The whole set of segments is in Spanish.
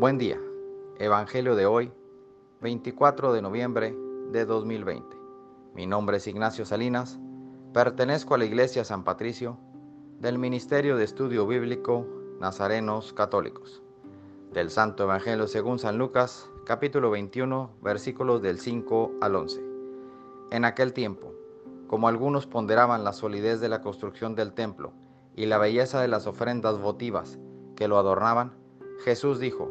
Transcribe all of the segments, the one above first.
Buen día. Evangelio de hoy, 24 de noviembre de 2020. Mi nombre es Ignacio Salinas. Pertenezco a la Iglesia San Patricio del Ministerio de Estudio Bíblico Nazarenos Católicos. Del Santo Evangelio según San Lucas, capítulo 21, versículos del 5 al 11. En aquel tiempo, como algunos ponderaban la solidez de la construcción del templo y la belleza de las ofrendas votivas que lo adornaban, Jesús dijo,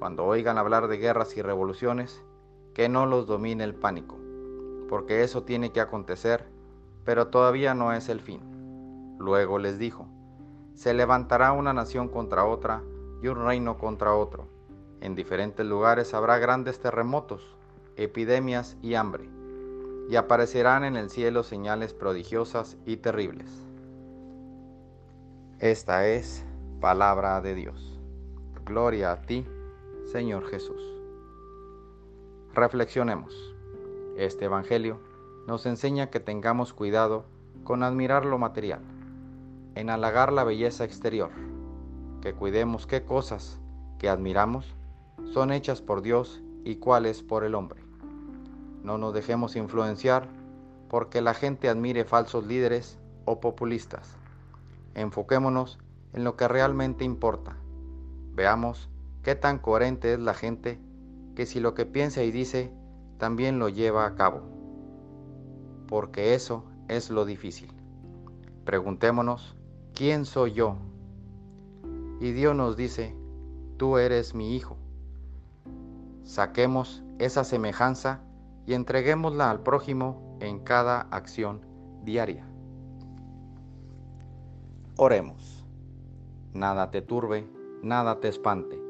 cuando oigan hablar de guerras y revoluciones, que no los domine el pánico, porque eso tiene que acontecer, pero todavía no es el fin. Luego les dijo, se levantará una nación contra otra y un reino contra otro. En diferentes lugares habrá grandes terremotos, epidemias y hambre, y aparecerán en el cielo señales prodigiosas y terribles. Esta es palabra de Dios. Gloria a ti, Señor Jesús. Reflexionemos. Este Evangelio nos enseña que tengamos cuidado con admirar lo material, en halagar la belleza exterior, que cuidemos qué cosas que admiramos son hechas por Dios y cuáles por el hombre. No nos dejemos influenciar porque la gente admire falsos líderes o populistas. Enfoquémonos en lo que realmente importa. Veamos qué tan coherente es la gente que si lo que piensa y dice también lo lleva a cabo. Porque eso es lo difícil. Preguntémonos, ¿quién soy yo? Y Dios nos dice, tú eres mi hijo. Saquemos esa semejanza y entreguémosla al prójimo en cada acción diaria. Oremos. Nada te turbe, nada te espante